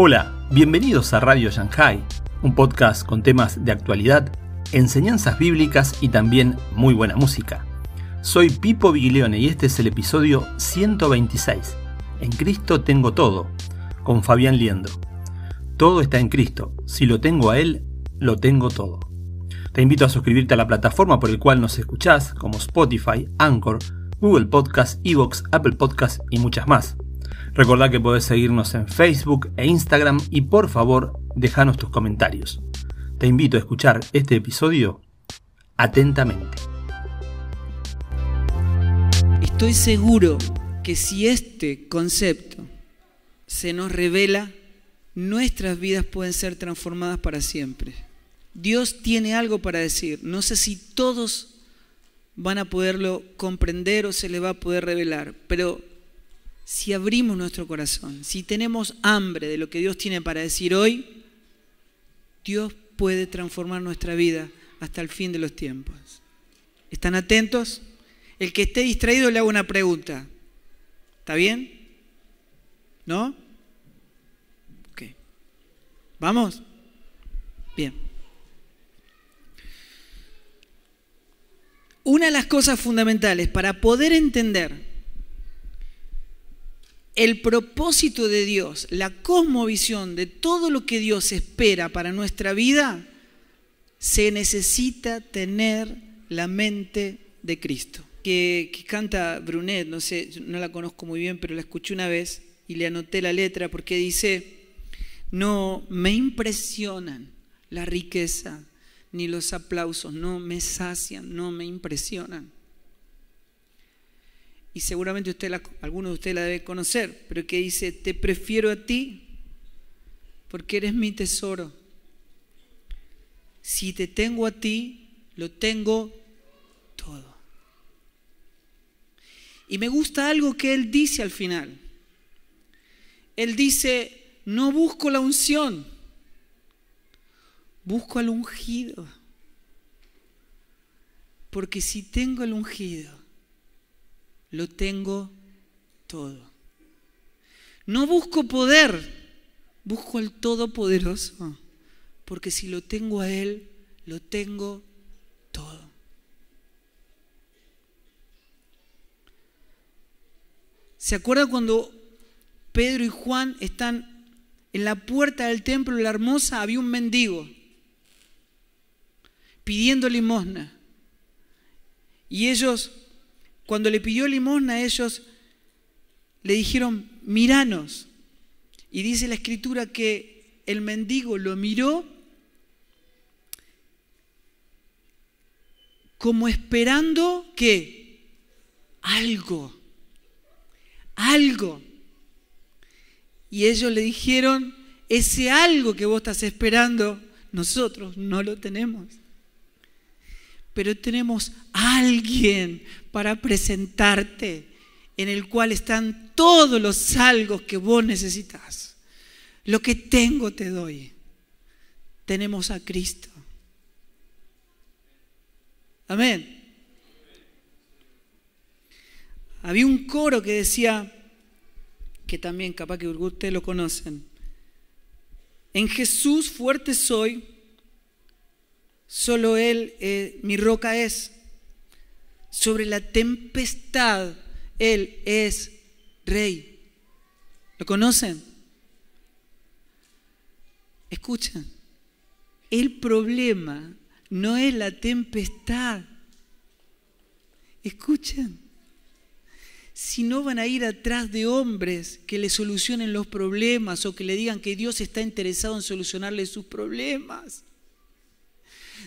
Hola, bienvenidos a Radio Shanghai, un podcast con temas de actualidad, enseñanzas bíblicas y también muy buena música. Soy Pipo Biglione y este es el episodio 126. En Cristo tengo todo, con Fabián Liendo. Todo está en Cristo, si lo tengo a Él, lo tengo todo. Te invito a suscribirte a la plataforma por el cual nos escuchás, como Spotify, Anchor, Google Podcast, Evox, Apple Podcast y muchas más. Recordá que podés seguirnos en Facebook e Instagram y por favor déjanos tus comentarios. Te invito a escuchar este episodio atentamente. Estoy seguro que si este concepto se nos revela, nuestras vidas pueden ser transformadas para siempre. Dios tiene algo para decir. No sé si todos van a poderlo comprender o se le va a poder revelar, pero si abrimos nuestro corazón, si tenemos hambre de lo que Dios tiene para decir hoy, Dios puede transformar nuestra vida hasta el fin de los tiempos. ¿Están atentos? El que esté distraído le hago una pregunta. ¿Está bien? ¿No? Ok. ¿Vamos? Bien. Una de las cosas fundamentales para poder entender el propósito de Dios, la cosmovisión de todo lo que Dios espera para nuestra vida, se necesita tener la mente de Cristo. Que, canta Brunet, no sé, no la conozco muy bien, pero la escuché una vez y le anoté la letra porque dice, no me impresionan la riqueza ni los aplausos, no me sacian, no me impresionan y seguramente usted alguno de ustedes la debe conocer, pero que dice, te prefiero a ti porque eres mi tesoro. Si te tengo a ti, lo tengo todo. Y me gusta algo que él dice al final. Él dice, no busco la unción, busco al ungido. Porque si tengo el ungido, lo tengo todo. No busco poder, busco al Todopoderoso, porque si lo tengo a Él, lo tengo todo. ¿Se acuerda cuando Pedro y Juan están en la puerta del templo la hermosa? Había un mendigo pidiendo limosna. Y ellos cuando le pidió limosna ellos, le dijeron, miranos. Y dice la escritura que el mendigo lo miró como esperando que algo, algo. Y ellos le dijeron, ese algo que vos estás esperando, nosotros no lo tenemos pero tenemos alguien para presentarte en el cual están todos los algo que vos necesitas. Lo que tengo te doy. Tenemos a Cristo. Amén. Había un coro que decía, que también capaz que ustedes lo conocen, en Jesús fuerte soy, Solo Él, eh, mi roca es. Sobre la tempestad, Él es rey. ¿Lo conocen? Escuchen, el problema no es la tempestad. Escuchen, si no van a ir atrás de hombres que le solucionen los problemas o que le digan que Dios está interesado en solucionarle sus problemas.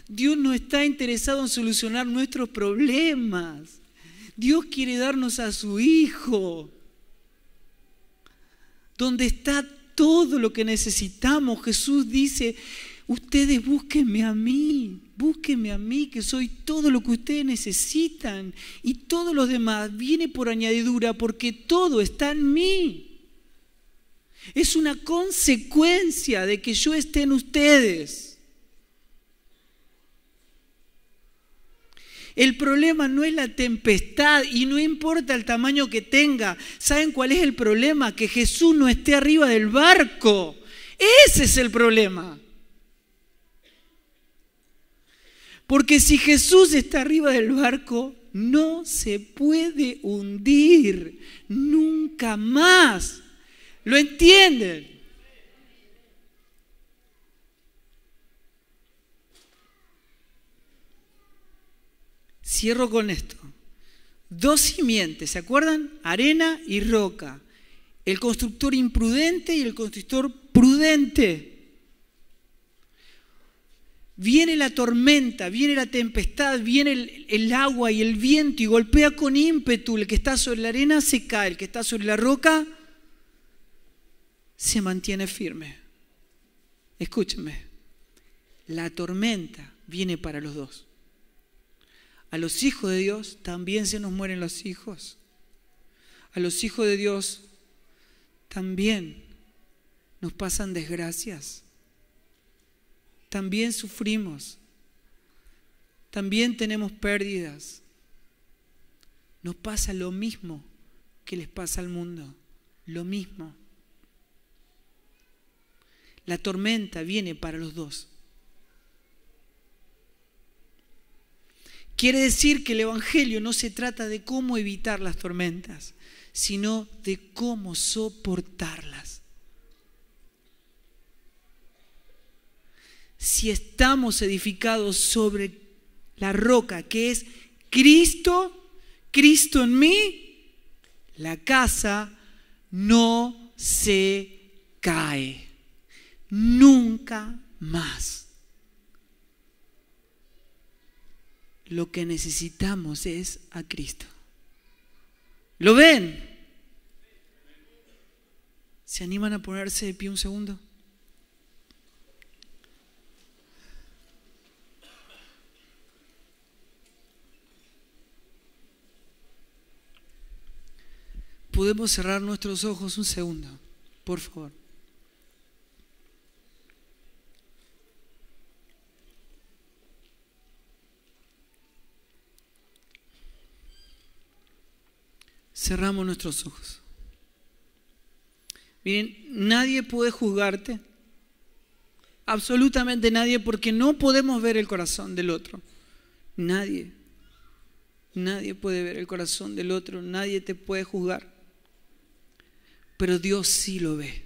Dios no está interesado en solucionar nuestros problemas. Dios quiere darnos a su Hijo, donde está todo lo que necesitamos. Jesús dice, ustedes búsquenme a mí, búsquenme a mí, que soy todo lo que ustedes necesitan. Y todo lo demás viene por añadidura porque todo está en mí. Es una consecuencia de que yo esté en ustedes. El problema no es la tempestad y no importa el tamaño que tenga. ¿Saben cuál es el problema? Que Jesús no esté arriba del barco. Ese es el problema. Porque si Jesús está arriba del barco, no se puede hundir nunca más. ¿Lo entienden? Cierro con esto. Dos simientes, ¿se acuerdan? Arena y roca. El constructor imprudente y el constructor prudente. Viene la tormenta, viene la tempestad, viene el, agua y el viento y golpea con ímpetu. El que está sobre la arena se cae, el que está sobre la roca se mantiene firme. Escúchenme, la tormenta viene para los dos. A los hijos de Dios también se nos mueren los hijos. A los hijos de Dios también nos pasan desgracias. También sufrimos. También tenemos pérdidas. Nos pasa lo mismo que les pasa al mundo. Lo mismo. La tormenta viene para los dos. Quiere decir que el Evangelio no se trata de cómo evitar las tormentas, sino de cómo soportarlas. Si estamos edificados sobre la roca que es Cristo, Cristo en mí, la casa no se cae. Nunca más. Lo que necesitamos es a Cristo. ¿Lo ven? ¿Se animan a ponerse de pie un segundo? Podemos cerrar nuestros ojos un segundo, por favor. Cerramos nuestros ojos. Miren, nadie puede juzgarte, absolutamente nadie, porque no podemos ver el corazón del otro. Nadie. Nadie puede ver el corazón del otro, nadie te puede juzgar. Pero Dios sí lo ve.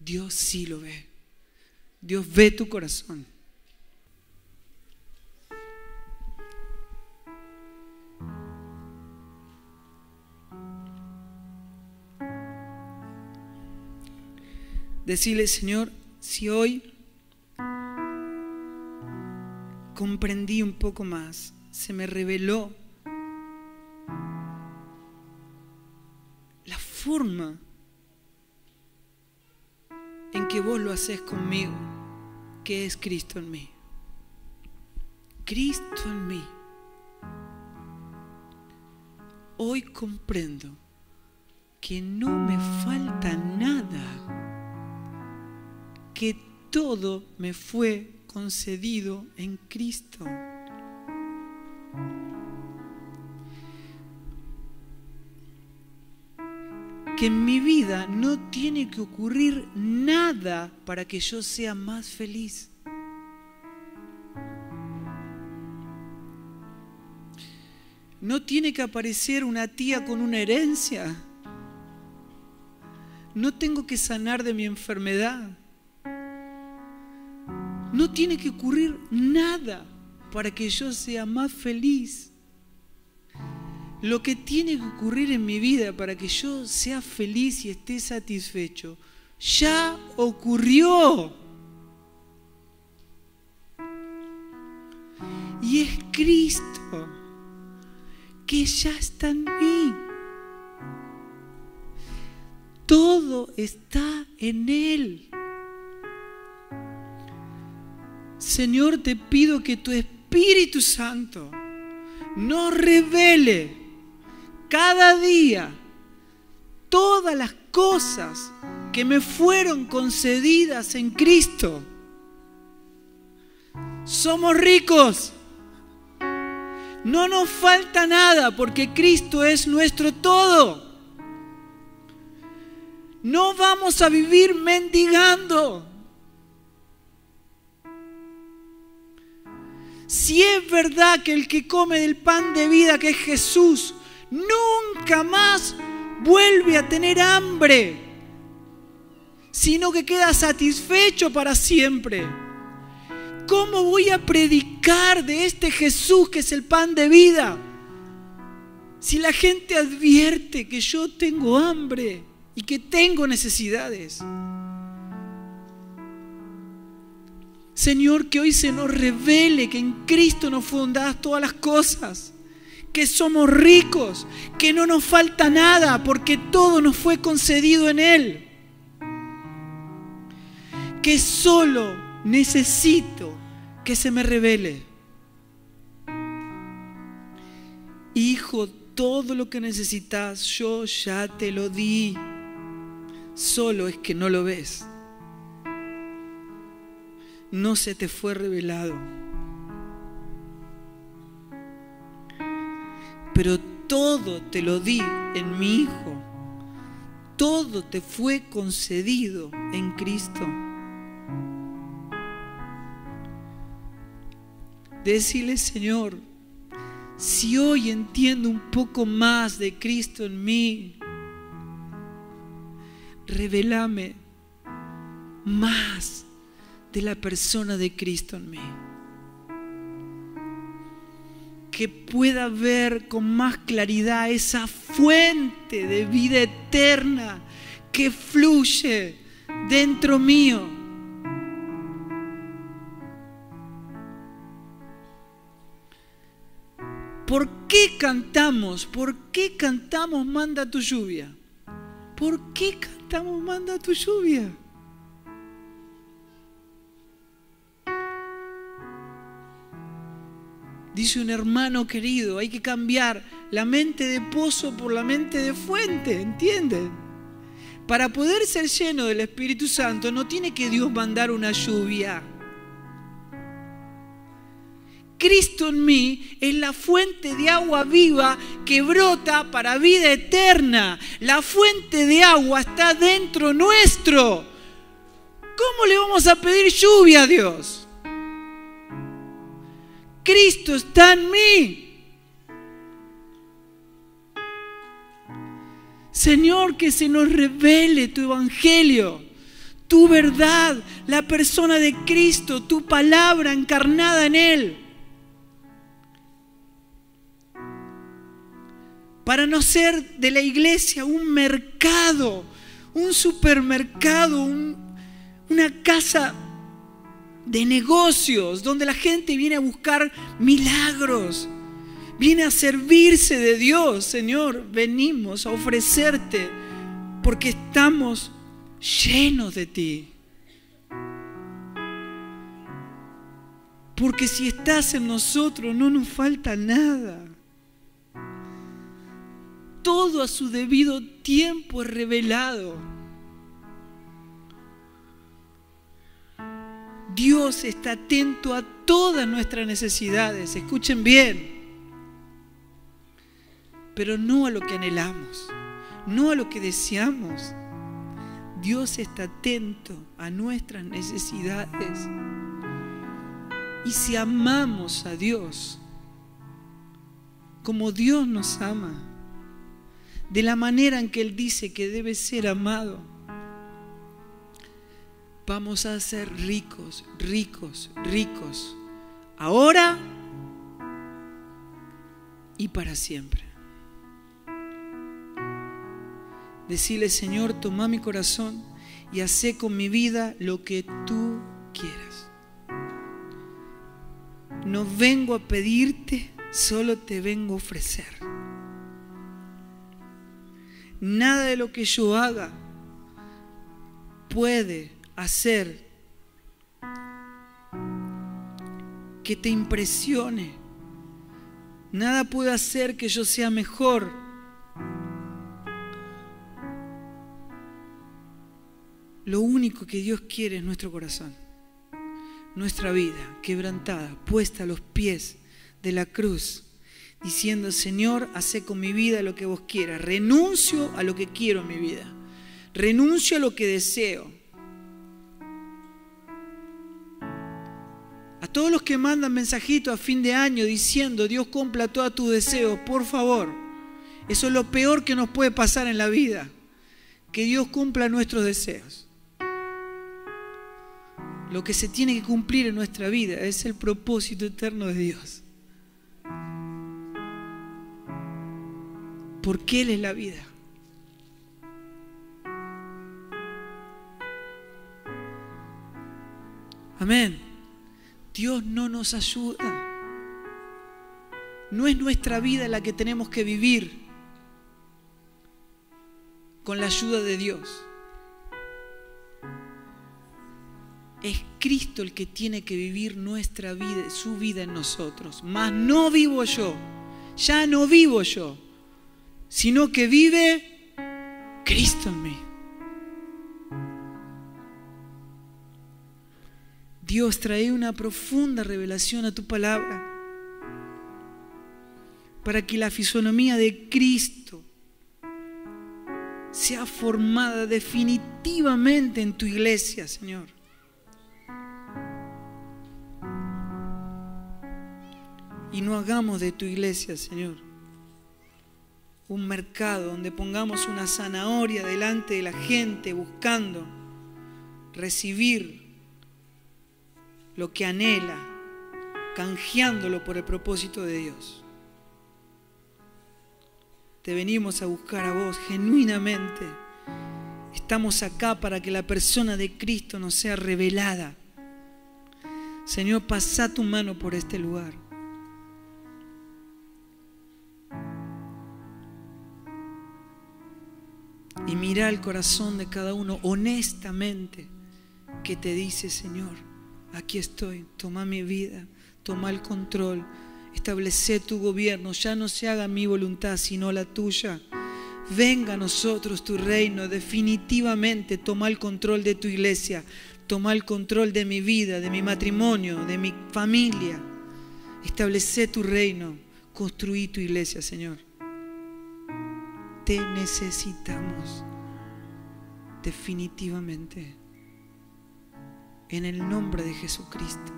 Dios sí lo ve. Dios ve tu corazón. Decirle, Señor, si hoy comprendí un poco más, se me reveló la forma en que vos lo haces conmigo, que es Cristo en mí. Cristo en mí. Hoy comprendo que no me falta nada que todo me fue concedido en Cristo. Que en mi vida no tiene que ocurrir nada para que yo sea más feliz. No tiene que aparecer una tía con una herencia. No tengo que sanar de mi enfermedad. No tiene que ocurrir nada para que yo sea más feliz. Lo que tiene que ocurrir en mi vida para que yo sea feliz y esté satisfecho, ya ocurrió. Y es Cristo que ya está en mí. Todo está en Él. Señor, te pido que tu Espíritu Santo nos revele cada día todas las cosas que me fueron concedidas en Cristo. Somos ricos. No nos falta nada porque Cristo es nuestro todo. No vamos a vivir mendigando. Si es verdad que el que come del pan de vida, que es Jesús, nunca más vuelve a tener hambre, sino que queda satisfecho para siempre. ¿Cómo voy a predicar de este Jesús que es el pan de vida? Si la gente advierte que yo tengo hambre y que tengo necesidades. Señor, que hoy se nos revele que en Cristo nos fueron dadas todas las cosas, que somos ricos, que no nos falta nada porque todo nos fue concedido en Él, que solo necesito que se me revele. Hijo, todo lo que necesitas yo ya te lo di, solo es que no lo ves no se te fue revelado. Pero todo te lo di en mi Hijo. Todo te fue concedido en Cristo. Decirle, Señor, si hoy entiendo un poco más de Cristo en mí, revelame más de la persona de Cristo en mí. Que pueda ver con más claridad esa fuente de vida eterna que fluye dentro mío. ¿Por qué cantamos? ¿Por qué cantamos manda tu lluvia? ¿Por qué cantamos manda tu lluvia? Dice un hermano querido, hay que cambiar la mente de pozo por la mente de fuente, ¿entienden? Para poder ser lleno del Espíritu Santo no tiene que Dios mandar una lluvia. Cristo en mí es la fuente de agua viva que brota para vida eterna. La fuente de agua está dentro nuestro. ¿Cómo le vamos a pedir lluvia a Dios? Cristo está en mí. Señor, que se nos revele tu evangelio, tu verdad, la persona de Cristo, tu palabra encarnada en Él. Para no ser de la iglesia un mercado, un supermercado, una casa de negocios, donde la gente viene a buscar milagros, viene a servirse de Dios. Señor, venimos a ofrecerte porque estamos llenos de ti. Porque si estás en nosotros no nos falta nada. Todo a su debido tiempo es revelado. Dios está atento a todas nuestras necesidades, escuchen bien, pero no a lo que anhelamos, no a lo que deseamos. Dios está atento a nuestras necesidades. Y si amamos a Dios como Dios nos ama, de la manera en que Él dice que debe ser amado, vamos a ser ricos, ricos, ricos, ahora y para siempre. Decirle, Señor, toma mi corazón y hace con mi vida lo que tú quieras. No vengo a pedirte, solo te vengo a ofrecer. Nada de lo que yo haga puede hacer que te impresione. Nada puede hacer que yo sea mejor. Lo único que Dios quiere es nuestro corazón, nuestra vida quebrantada, puesta a los pies de la cruz, diciendo, Señor, hace con mi vida lo que vos quieras, renuncio a lo que quiero en mi vida renuncio a lo que deseo. Todos los que mandan mensajitos a fin de año diciendo Dios cumpla todos tus deseos, por favor. Eso es lo peor que nos puede pasar en la vida. Que Dios cumpla nuestros deseos. Lo que se tiene que cumplir en nuestra vida es el propósito eterno de Dios. Porque Él es la vida. Amén. Dios no nos ayuda. No es nuestra vida la que tenemos que vivir con la ayuda de Dios. Es Cristo el que tiene que vivir nuestra vida, su vida en nosotros. Mas no vivo yo, ya no vivo yo, sino que vive Cristo en mí. Dios trae una profunda revelación a tu palabra para que la fisonomía de Cristo sea formada definitivamente en tu iglesia, Señor. Y no hagamos de tu iglesia, Señor, un mercado donde pongamos una zanahoria delante de la gente buscando recibir lo que anhela, canjeándolo por el propósito de Dios. Te venimos a buscar a vos genuinamente. Estamos acá para que la persona de Cristo nos sea revelada. Señor, pasa tu mano por este lugar. Y mira el corazón de cada uno honestamente que te dice, Señor, aquí estoy, toma mi vida, toma el control, establece tu gobierno, ya no se haga mi voluntad sino la tuya. Venga a nosotros tu reino, definitivamente toma el control de tu iglesia, toma el control de mi vida, de mi matrimonio, de mi familia. Establece tu reino, construí tu iglesia, Señor. Te necesitamos definitivamente. En el nombre de Jesucristo.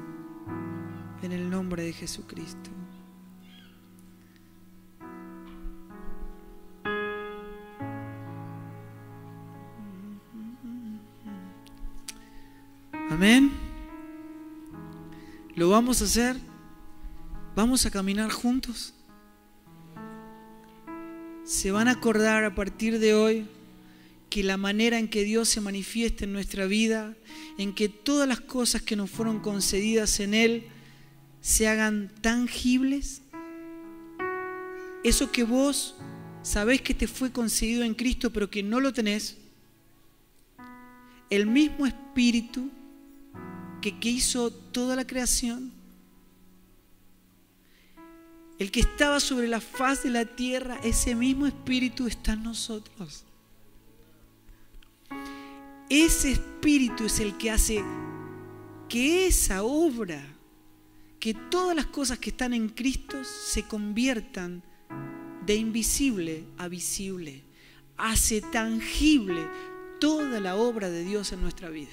En el nombre de Jesucristo. Amén. ¿Lo vamos a hacer? ¿Vamos a caminar juntos? ¿Se van a acordar a partir de hoy que la manera en que Dios se manifiesta en nuestra vida, en que todas las cosas que nos fueron concedidas en Él se hagan tangibles. Eso que vos sabés que te fue concedido en Cristo, pero que no lo tenés, el mismo Espíritu que, que hizo toda la creación, el que estaba sobre la faz de la tierra, ese mismo Espíritu está en nosotros. Ese espíritu es el que hace que esa obra, que todas las cosas que están en Cristo se conviertan de invisible a visible. Hace tangible toda la obra de Dios en nuestra vida.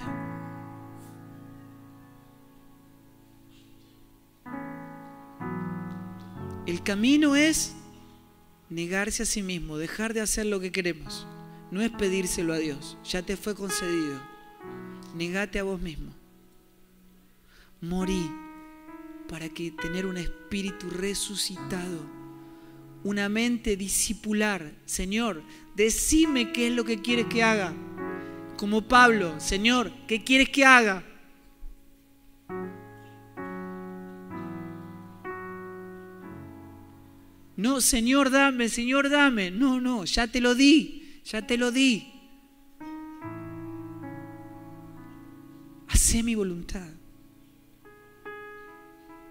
El camino es negarse a sí mismo, dejar de hacer lo que queremos no es pedírselo a Dios, ya te fue concedido. Negate a vos mismo. Morí para que tener un espíritu resucitado, una mente discipular. Señor, decime qué es lo que quieres que haga. Como Pablo, Señor, ¿qué quieres que haga? No, Señor, dame, Señor, dame. No, no, ya te lo di ya te lo di. Hacé mi voluntad.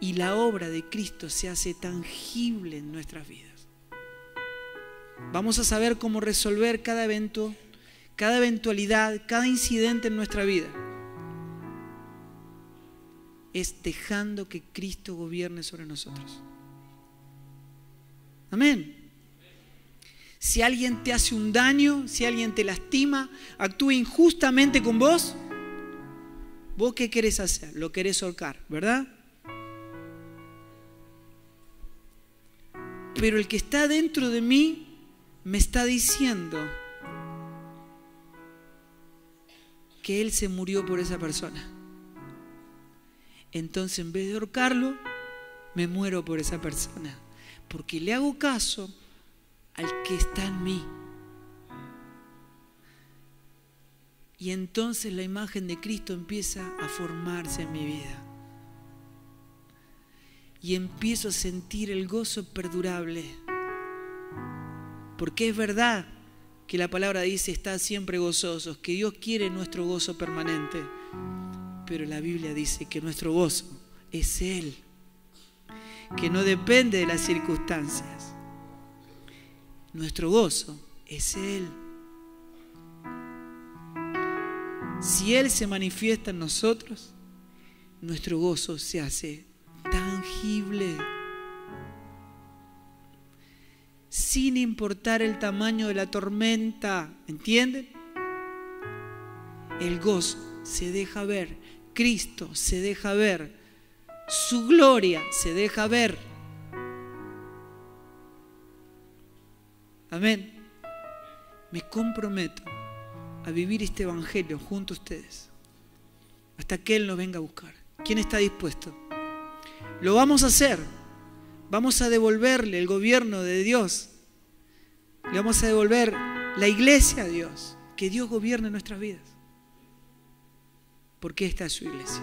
Y la obra de Cristo se hace tangible en nuestras vidas. Vamos a saber cómo resolver cada evento, cada eventualidad, cada incidente en nuestra vida. Es dejando que Cristo gobierne sobre nosotros. Amén. Si alguien te hace un daño, si alguien te lastima, actúa injustamente con vos, ¿vos qué querés hacer? Lo querés solcar, ¿verdad? Pero el que está dentro de mí me está diciendo que Él se murió por esa persona. Entonces en vez de ahorcarlo, me muero por esa persona. Porque le hago caso al que está en mí. Y entonces la imagen de Cristo empieza a formarse en mi vida. Y empiezo a sentir el gozo perdurable. Porque es verdad que la palabra dice, está siempre gozosos, que Dios quiere nuestro gozo permanente. Pero la Biblia dice que nuestro gozo es Él, que no depende de las circunstancias. Nuestro gozo es Él. Si Él se manifiesta en nosotros, nuestro gozo se hace tangible. Sin importar el tamaño de la tormenta, ¿entienden? El gozo se deja ver, Cristo se deja ver, su gloria se deja ver. Amén. Me comprometo a vivir este evangelio junto a ustedes hasta que Él nos venga a buscar. ¿Quién está dispuesto? Lo vamos a hacer. Vamos a devolverle el gobierno de Dios. Le vamos a devolver la iglesia a Dios. Que Dios gobierne nuestras vidas. Porque esta es su iglesia.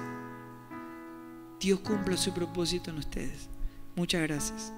Dios cumpla su propósito en ustedes. Muchas gracias.